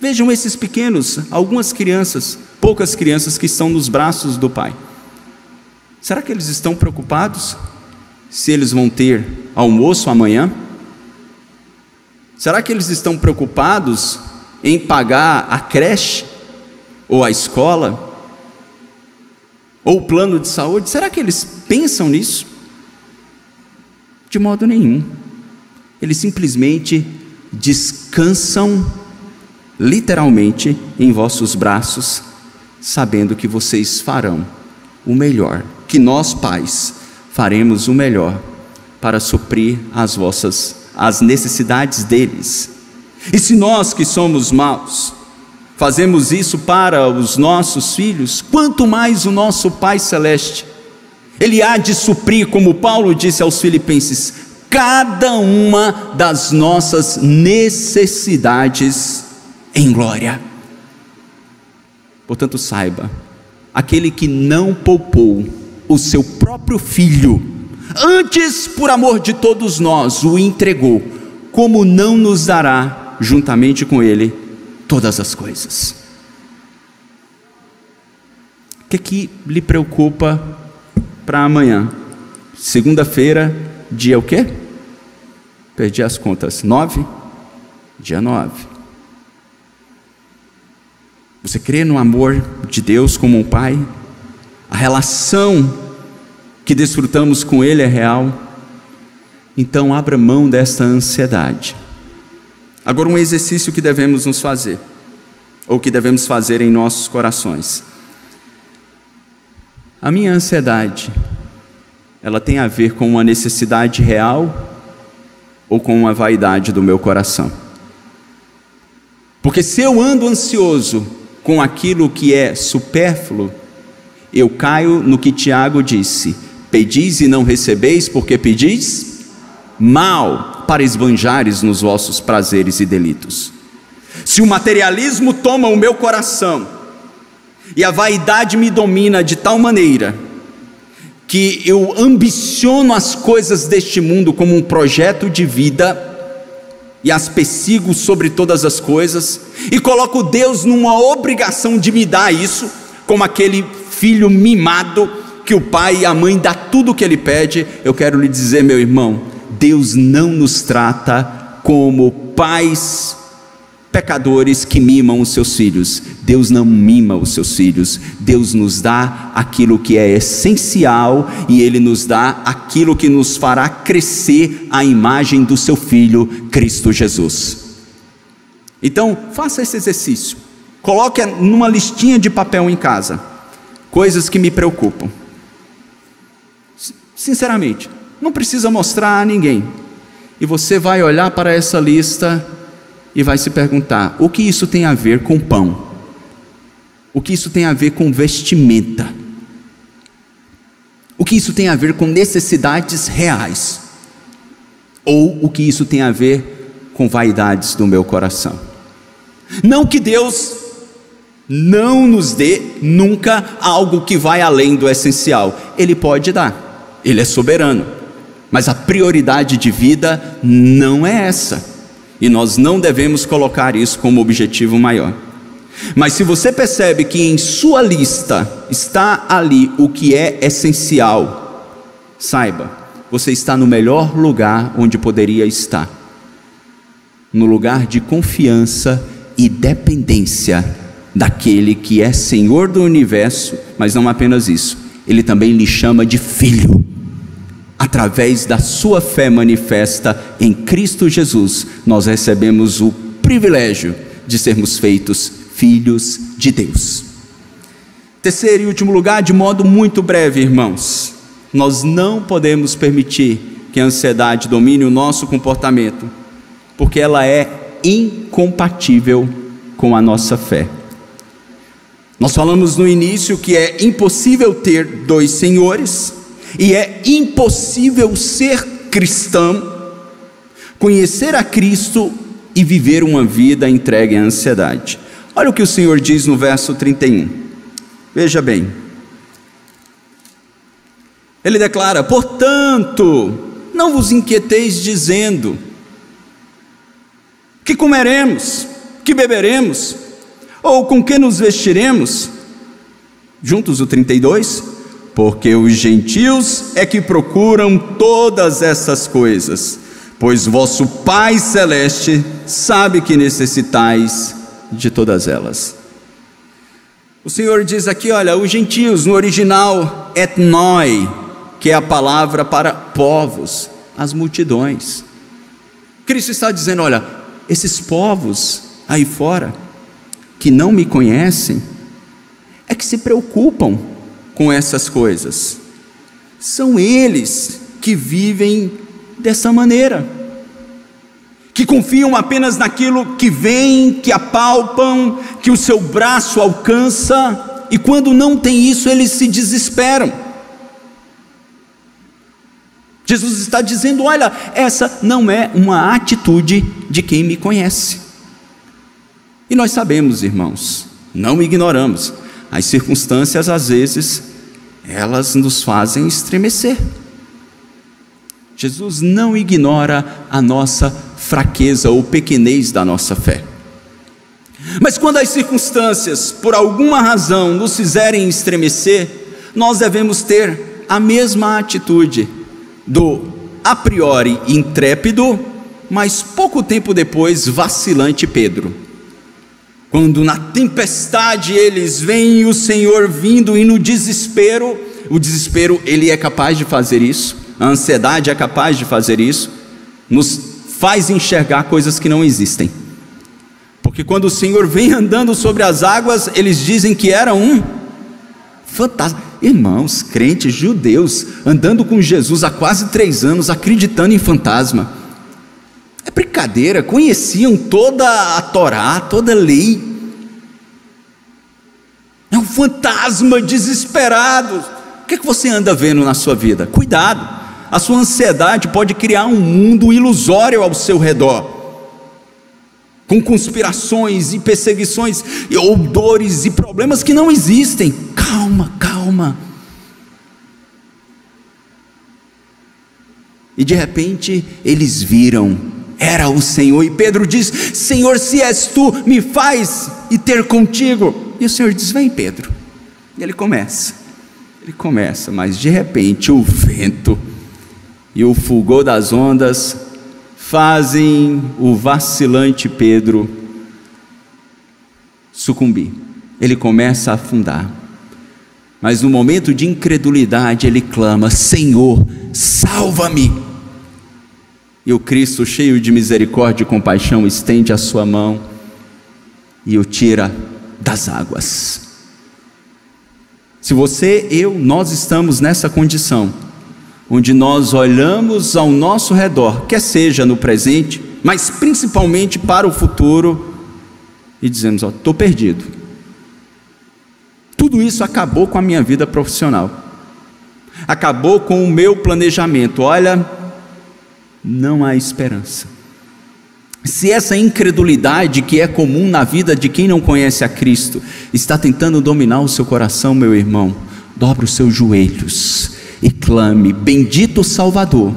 Vejam esses pequenos, algumas crianças, poucas crianças que estão nos braços do Pai. Será que eles estão preocupados se eles vão ter almoço amanhã? Será que eles estão preocupados em pagar a creche ou a escola? Ou plano de saúde? Será que eles pensam nisso? De modo nenhum. Eles simplesmente descansam literalmente em vossos braços, sabendo que vocês farão o melhor, que nós pais faremos o melhor para suprir as vossas as necessidades deles. E se nós que somos maus fazemos isso para os nossos filhos, quanto mais o nosso Pai celeste ele há de suprir, como Paulo disse aos Filipenses, cada uma das nossas necessidades em glória. Portanto, saiba, aquele que não poupou o seu próprio filho, antes, por amor de todos nós, o entregou, como não nos dará, juntamente com ele, todas as coisas? O que, é que lhe preocupa para amanhã? Segunda-feira, dia o quê? Perdi as contas. Nove? Dia nove. Você crê no amor de Deus como um pai? A relação que desfrutamos com Ele é real? Então abra mão desta ansiedade. Agora, um exercício que devemos nos fazer, ou que devemos fazer em nossos corações. A minha ansiedade, ela tem a ver com uma necessidade real ou com uma vaidade do meu coração? Porque se eu ando ansioso com aquilo que é supérfluo, eu caio no que Tiago disse: pedis e não recebeis, porque pedis mal para esbanjares nos vossos prazeres e delitos. Se o materialismo toma o meu coração e a vaidade me domina de tal maneira que eu ambiciono as coisas deste mundo como um projeto de vida e as persigo sobre todas as coisas, e coloco Deus numa obrigação de me dar isso, como aquele filho mimado que o pai e a mãe dá tudo o que ele pede. Eu quero lhe dizer, meu irmão, Deus não nos trata como pais pecadores que mimam os seus filhos. Deus não mima os seus filhos. Deus nos dá aquilo que é essencial e Ele nos dá aquilo que nos fará crescer a imagem do seu Filho, Cristo Jesus. Então, faça esse exercício. Coloque numa listinha de papel em casa coisas que me preocupam. Sinceramente, não precisa mostrar a ninguém. E você vai olhar para essa lista e vai se perguntar: o que isso tem a ver com pão? O que isso tem a ver com vestimenta? O que isso tem a ver com necessidades reais? Ou o que isso tem a ver com vaidades do meu coração? Não que Deus não nos dê nunca algo que vai além do essencial. Ele pode dar, ele é soberano. Mas a prioridade de vida não é essa. E nós não devemos colocar isso como objetivo maior. Mas se você percebe que em sua lista está ali o que é essencial, saiba, você está no melhor lugar onde poderia estar no lugar de confiança e dependência daquele que é Senhor do universo, mas não apenas isso, ele também lhe chama de filho através da sua fé manifesta em Cristo Jesus, nós recebemos o privilégio de sermos feitos filhos de Deus. Terceiro e último lugar, de modo muito breve, irmãos, nós não podemos permitir que a ansiedade domine o nosso comportamento, porque ela é incompatível com a nossa fé. Nós falamos no início que é impossível ter dois senhores, e é impossível ser cristão, conhecer a Cristo e viver uma vida entregue à ansiedade. Olha o que o Senhor diz no verso 31. Veja bem. Ele declara: Portanto, não vos inquieteis dizendo: Que comeremos? Que beberemos? Ou com que nos vestiremos? Juntos o 32 porque os gentios é que procuram todas essas coisas, pois vosso Pai Celeste sabe que necessitais de todas elas. O Senhor diz aqui, olha, os gentios, no original, etnoi, que é a palavra para povos, as multidões. Cristo está dizendo, olha, esses povos aí fora, que não me conhecem é que se preocupam com essas coisas. São eles que vivem dessa maneira, que confiam apenas naquilo que vem, que apalpam, que o seu braço alcança, e quando não tem isso, eles se desesperam. Jesus está dizendo: olha, essa não é uma atitude de quem me conhece. E nós sabemos, irmãos, não ignoramos, as circunstâncias às vezes elas nos fazem estremecer. Jesus não ignora a nossa fraqueza ou pequenez da nossa fé. Mas quando as circunstâncias, por alguma razão, nos fizerem estremecer, nós devemos ter a mesma atitude do a priori intrépido, mas pouco tempo depois vacilante Pedro. Quando na tempestade eles veem o Senhor vindo e no desespero, o desespero ele é capaz de fazer isso, a ansiedade é capaz de fazer isso, nos faz enxergar coisas que não existem. Porque quando o Senhor vem andando sobre as águas, eles dizem que era um fantasma. Irmãos, crentes judeus, andando com Jesus há quase três anos, acreditando em fantasma. É brincadeira, conheciam toda a Torá, toda a lei. É um fantasma desesperado. O que, é que você anda vendo na sua vida? Cuidado, a sua ansiedade pode criar um mundo ilusório ao seu redor com conspirações e perseguições, ou dores e problemas que não existem. Calma, calma. E de repente eles viram, era o Senhor, e Pedro diz: Senhor, se és tu, me faz e ter contigo. E o Senhor diz: Vem, Pedro. E ele começa, ele começa, mas de repente o vento e o fulgor das ondas fazem o vacilante Pedro sucumbir. Ele começa a afundar. Mas no momento de incredulidade, ele clama: Senhor, salva-me. E o Cristo, cheio de misericórdia e compaixão, estende a sua mão e o tira das águas. Se você, eu, nós estamos nessa condição, onde nós olhamos ao nosso redor, quer seja no presente, mas principalmente para o futuro, e dizemos: Ó, estou perdido. Tudo isso acabou com a minha vida profissional, acabou com o meu planejamento. Olha, não há esperança. Se essa incredulidade que é comum na vida de quem não conhece a Cristo está tentando dominar o seu coração, meu irmão, dobre os seus joelhos e clame: Bendito Salvador,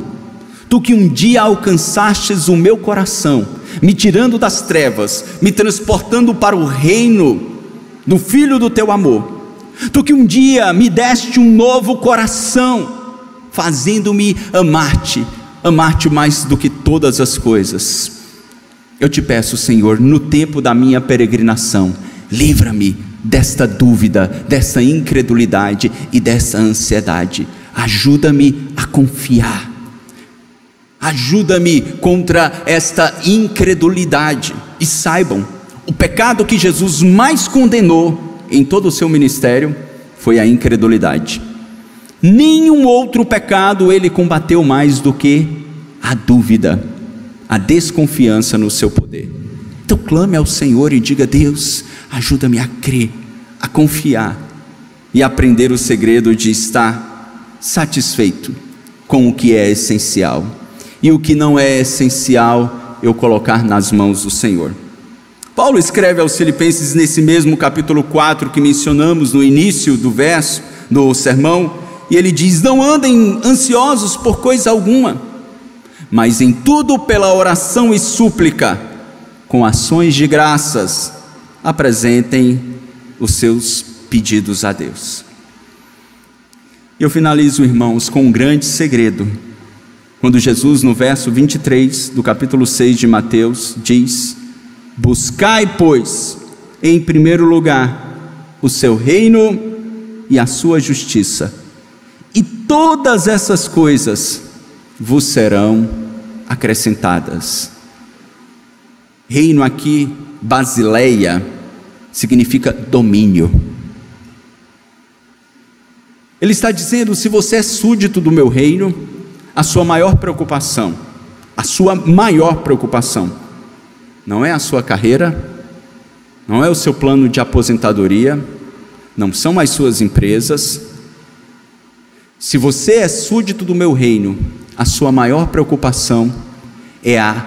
tu que um dia alcançastes o meu coração, me tirando das trevas, me transportando para o reino do Filho do teu amor, tu que um dia me deste um novo coração, fazendo-me amar-te, amar-te mais do que todas as coisas. Eu te peço, Senhor, no tempo da minha peregrinação, livra-me desta dúvida, desta incredulidade e dessa ansiedade ajuda-me a confiar, ajuda-me contra esta incredulidade. E saibam, o pecado que Jesus mais condenou em todo o seu ministério foi a incredulidade. Nenhum outro pecado ele combateu mais do que a dúvida, a desconfiança no seu poder. Então clame ao Senhor e diga: Deus, ajuda-me a crer, a confiar e aprender o segredo de estar satisfeito com o que é essencial. E o que não é essencial, eu colocar nas mãos do Senhor. Paulo escreve aos Filipenses nesse mesmo capítulo 4 que mencionamos no início do verso do sermão, e ele diz: Não andem ansiosos por coisa alguma, mas em tudo pela oração e súplica, com ações de graças, apresentem os seus pedidos a Deus. Eu finalizo, irmãos, com um grande segredo. Quando Jesus, no verso 23 do capítulo 6 de Mateus, diz: Buscai, pois, em primeiro lugar, o seu reino e a sua justiça, e todas essas coisas vos serão acrescentadas. Reino aqui, Basileia, significa domínio. Ele está dizendo: se você é súdito do meu reino, a sua maior preocupação, a sua maior preocupação, não é a sua carreira, não é o seu plano de aposentadoria, não são as suas empresas. Se você é súdito do meu reino, a sua maior preocupação é a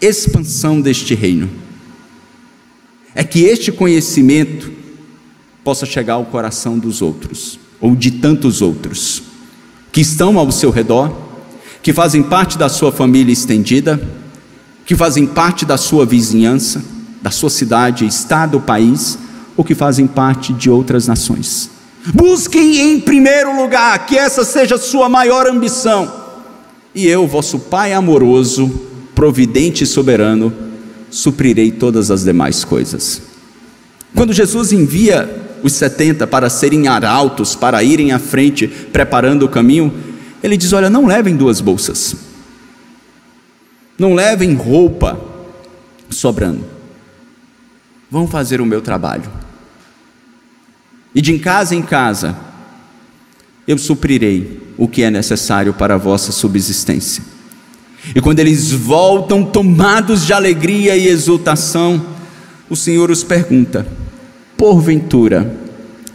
expansão deste reino. É que este conhecimento possa chegar ao coração dos outros ou de tantos outros que estão ao seu redor, que fazem parte da sua família estendida, que fazem parte da sua vizinhança, da sua cidade, estado, país, ou que fazem parte de outras nações. Busquem em primeiro lugar que essa seja a sua maior ambição, e eu, vosso Pai amoroso, providente e soberano, suprirei todas as demais coisas. Quando Jesus envia os 70 para serem arautos, para irem à frente, preparando o caminho, ele diz: Olha, não levem duas bolsas, não levem roupa sobrando, vão fazer o meu trabalho, e de em casa em casa, eu suprirei o que é necessário para a vossa subsistência. E quando eles voltam tomados de alegria e exultação, o Senhor os pergunta: porventura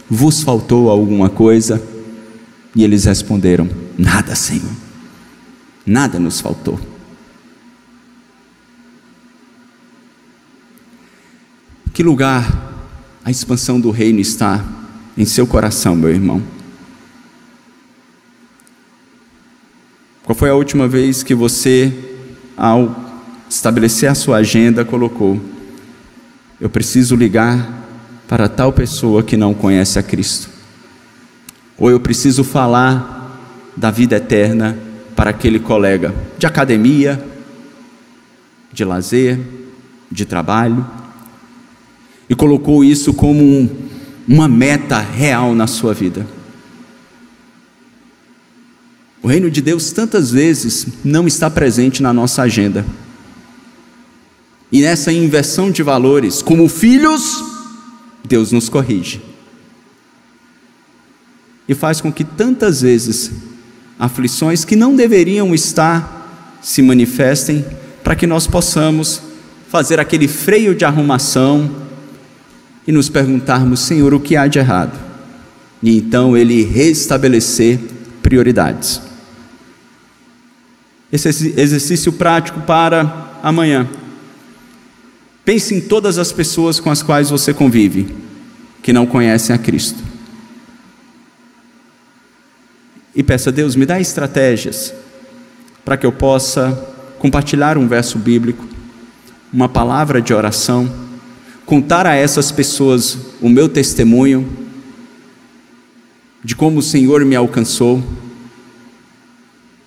vos faltou alguma coisa? E eles responderam: Nada, Senhor, nada nos faltou. Que lugar a expansão do reino está em seu coração, meu irmão? Qual foi a última vez que você, ao estabelecer a sua agenda, colocou: Eu preciso ligar para tal pessoa que não conhece a Cristo. Ou eu preciso falar da vida eterna para aquele colega de academia, de lazer, de trabalho, e colocou isso como um, uma meta real na sua vida. O reino de Deus tantas vezes não está presente na nossa agenda. E nessa inversão de valores, como filhos, Deus nos corrige. E faz com que tantas vezes aflições que não deveriam estar se manifestem, para que nós possamos fazer aquele freio de arrumação e nos perguntarmos, Senhor, o que há de errado? E então Ele restabelecer prioridades. Esse exercício prático para amanhã. Pense em todas as pessoas com as quais você convive que não conhecem a Cristo. E peça a Deus, me dá estratégias para que eu possa compartilhar um verso bíblico, uma palavra de oração, contar a essas pessoas o meu testemunho de como o Senhor me alcançou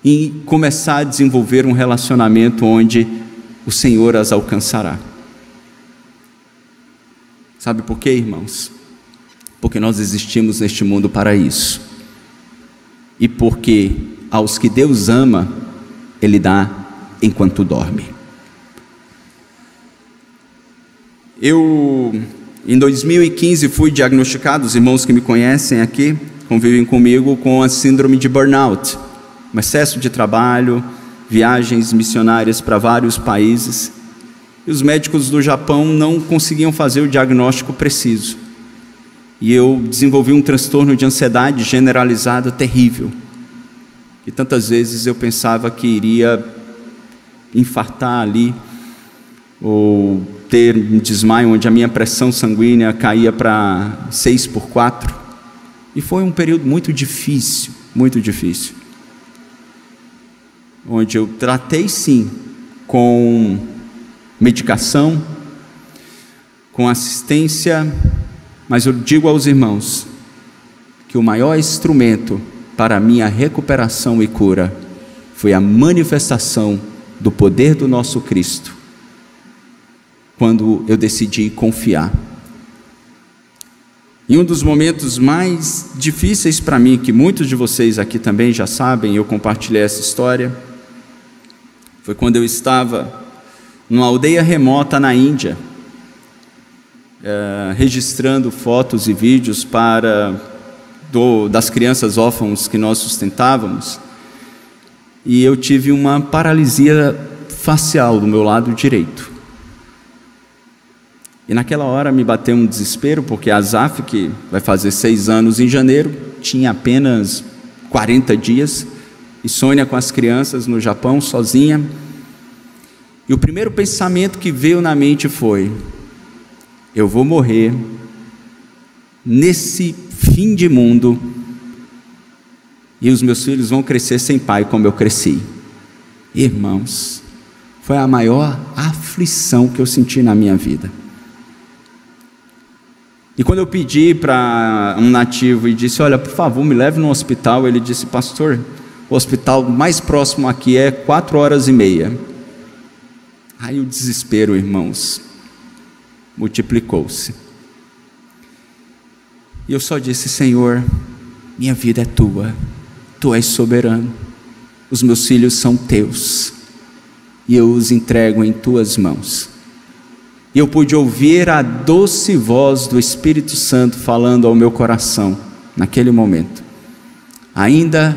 e começar a desenvolver um relacionamento onde o Senhor as alcançará. Sabe por quê, irmãos? Porque nós existimos neste mundo para isso. E porque aos que Deus ama, Ele dá enquanto dorme. Eu, em 2015, fui diagnosticado, os irmãos que me conhecem aqui, convivem comigo, com a síndrome de burnout, um excesso de trabalho, viagens missionárias para vários países e os médicos do Japão não conseguiam fazer o diagnóstico preciso. E eu desenvolvi um transtorno de ansiedade generalizada terrível. E tantas vezes eu pensava que iria infartar ali, ou ter um desmaio onde a minha pressão sanguínea caía para 6 por 4. E foi um período muito difícil, muito difícil. Onde eu tratei sim com medicação, com assistência, mas eu digo aos irmãos que o maior instrumento para a minha recuperação e cura foi a manifestação do poder do nosso Cristo, quando eu decidi confiar. Em um dos momentos mais difíceis para mim, que muitos de vocês aqui também já sabem, eu compartilhei essa história, foi quando eu estava numa aldeia remota na Índia. uh, registrando fotos e vídeos para do, das crianças órfãos que nós sustentávamos, e eu tive uma paralisia facial do meu lado direito. E naquela hora me bateu um desespero, porque a Zaf, que vai fazer seis anos em janeiro, tinha apenas 40 dias, e Sônia com as crianças no Japão, sozinha. E o primeiro pensamento que veio na mente foi: eu vou morrer nesse fim de mundo e os meus filhos vão crescer sem pai como eu cresci. Irmãos, foi a maior aflição que eu senti na minha vida. E quando eu pedi para um nativo e disse: Olha, por favor, me leve no hospital, ele disse: Pastor, o hospital mais próximo aqui é quatro horas e meia. Aí o desespero, irmãos, multiplicou-se. E eu só disse: Senhor, minha vida é tua, tu és soberano, os meus filhos são teus, e eu os entrego em tuas mãos. E eu pude ouvir a doce voz do Espírito Santo falando ao meu coração, naquele momento: Ainda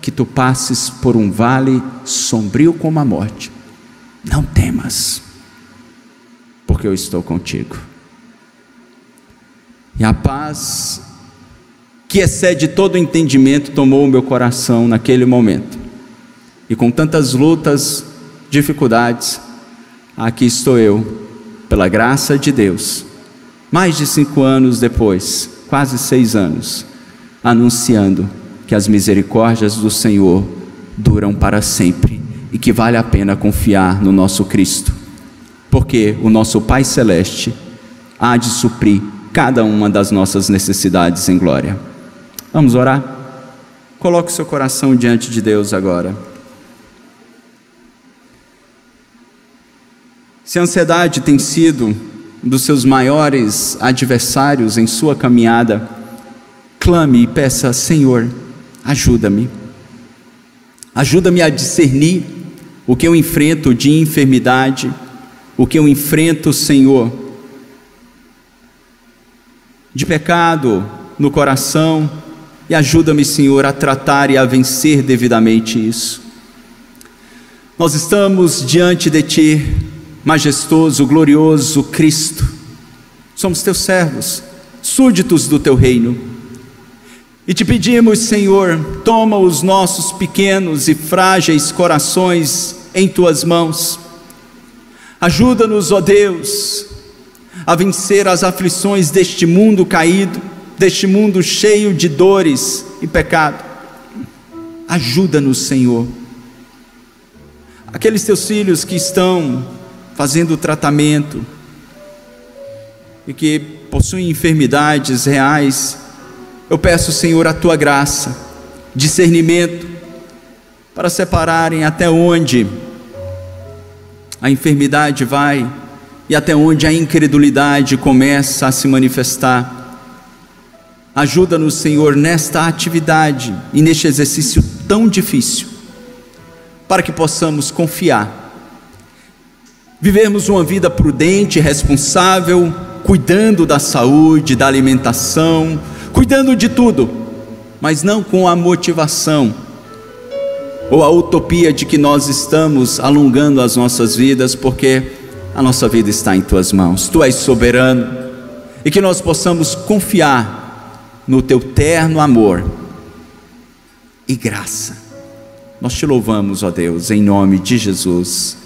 que tu passes por um vale sombrio como a morte, não temas, porque eu estou contigo. E a paz que excede todo entendimento tomou o meu coração naquele momento. E com tantas lutas, dificuldades, aqui estou eu, pela graça de Deus, mais de cinco anos depois, quase seis anos, anunciando que as misericórdias do Senhor duram para sempre e que vale a pena confiar no nosso Cristo, porque o nosso Pai Celeste há de suprir cada uma das nossas necessidades em glória. Vamos orar? Coloque seu coração diante de Deus agora. Se a ansiedade tem sido um dos seus maiores adversários em sua caminhada, clame e peça: Senhor, ajuda-me. Ajuda-me a discernir o que eu enfrento de enfermidade, o que eu enfrento, Senhor, de pecado no coração e ajuda-me, Senhor, a tratar e a vencer devidamente isso. Nós estamos diante de Ti, majestoso, glorioso Cristo. Somos Teus servos, súditos do Teu reino. E te pedimos, Senhor, toma os nossos pequenos e frágeis corações em Tuas mãos. Ajuda-nos, ó Deus, a vencer as aflições deste mundo caído, deste mundo cheio de dores e pecado. Ajuda-nos, Senhor. Aqueles teus filhos que estão fazendo tratamento e que possuem enfermidades reais, eu peço, Senhor, a tua graça, discernimento, para separarem até onde a enfermidade vai e até onde a incredulidade começa a se manifestar. Ajuda-nos, Senhor, nesta atividade e neste exercício tão difícil, para que possamos confiar, vivermos uma vida prudente, responsável, cuidando da saúde, da alimentação, cuidando de tudo, mas não com a motivação ou a utopia de que nós estamos alongando as nossas vidas, porque a nossa vida está em tuas mãos, tu és soberano, e que nós possamos confiar no teu terno amor e graça. Nós te louvamos, ó Deus, em nome de Jesus.